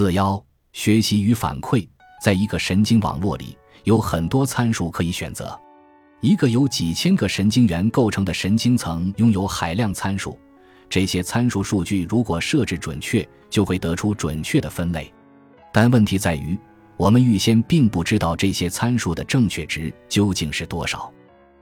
四幺学习与反馈，在一个神经网络里有很多参数可以选择。一个由几千个神经元构成的神经层拥有海量参数，这些参数数据如果设置准确，就会得出准确的分类。但问题在于，我们预先并不知道这些参数的正确值究竟是多少。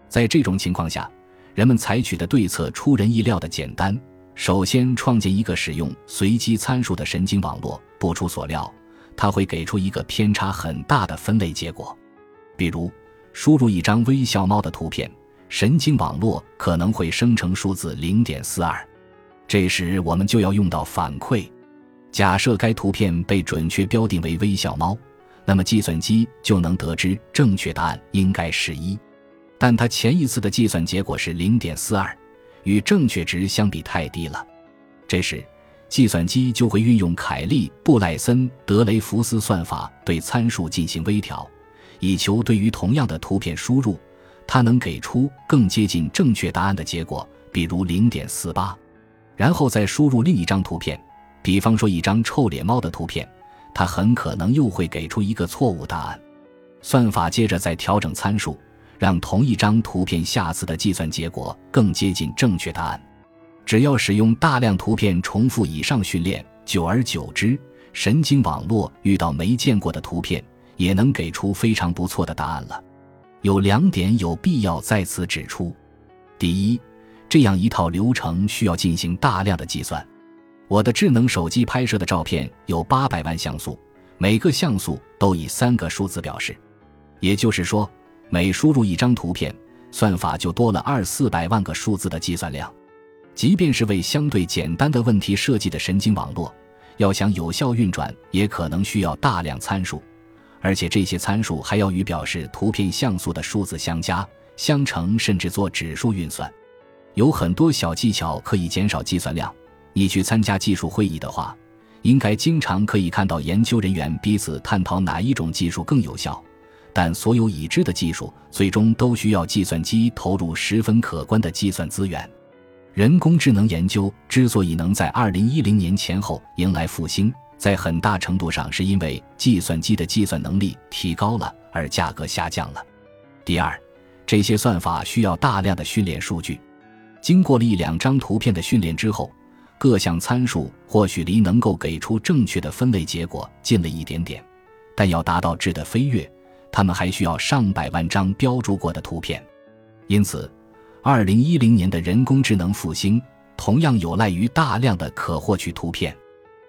在这种情况下，人们采取的对策出人意料的简单。首先，创建一个使用随机参数的神经网络。不出所料，它会给出一个偏差很大的分类结果。比如，输入一张微笑猫的图片，神经网络可能会生成数字零点四二。这时，我们就要用到反馈。假设该图片被准确标定为微笑猫，那么计算机就能得知正确答案应该是一。但它前一次的计算结果是零点四二，与正确值相比太低了。这时，计算机就会运用凯利布莱森德雷福斯算法对参数进行微调。以求对于同样的图片输入，它能给出更接近正确答案的结果，比如零点四八，然后再输入另一张图片，比方说一张臭脸猫的图片，它很可能又会给出一个错误答案。算法接着再调整参数，让同一张图片下次的计算结果更接近正确答案。只要使用大量图片重复以上训练，久而久之，神经网络遇到没见过的图片。也能给出非常不错的答案了。有两点有必要在此指出：第一，这样一套流程需要进行大量的计算。我的智能手机拍摄的照片有八百万像素，每个像素都以三个数字表示，也就是说，每输入一张图片，算法就多了二四百万个数字的计算量。即便是为相对简单的问题设计的神经网络，要想有效运转，也可能需要大量参数。而且这些参数还要与表示图片像素的数字相加、相乘，甚至做指数运算。有很多小技巧可以减少计算量。你去参加技术会议的话，应该经常可以看到研究人员彼此探讨哪一种技术更有效。但所有已知的技术最终都需要计算机投入十分可观的计算资源。人工智能研究之所以能在二零一零年前后迎来复兴。在很大程度上是因为计算机的计算能力提高了，而价格下降了。第二，这些算法需要大量的训练数据。经过了一两张图片的训练之后，各项参数或许离能够给出正确的分类结果近了一点点，但要达到质的飞跃，他们还需要上百万张标注过的图片。因此，二零一零年的人工智能复兴同样有赖于大量的可获取图片，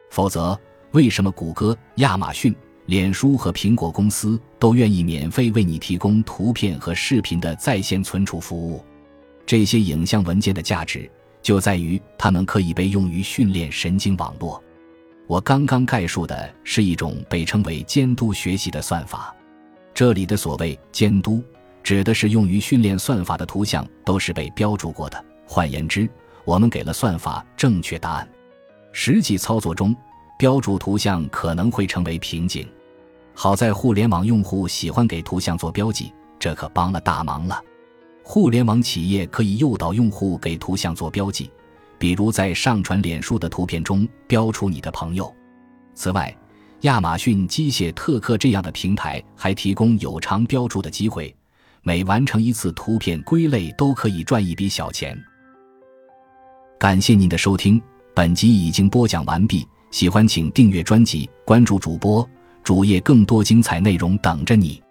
否则。为什么谷歌、亚马逊、脸书和苹果公司都愿意免费为你提供图片和视频的在线存储服务？这些影像文件的价值就在于它们可以被用于训练神经网络。我刚刚概述的是一种被称为监督学习的算法。这里的所谓监督，指的是用于训练算法的图像都是被标注过的。换言之，我们给了算法正确答案。实际操作中，标注图像可能会成为瓶颈，好在互联网用户喜欢给图像做标记，这可帮了大忙了。互联网企业可以诱导用户给图像做标记，比如在上传脸书的图片中标出你的朋友。此外，亚马逊机械特克这样的平台还提供有偿标注的机会，每完成一次图片归类都可以赚一笔小钱。感谢您的收听，本集已经播讲完毕。喜欢请订阅专辑，关注主播主页，更多精彩内容等着你。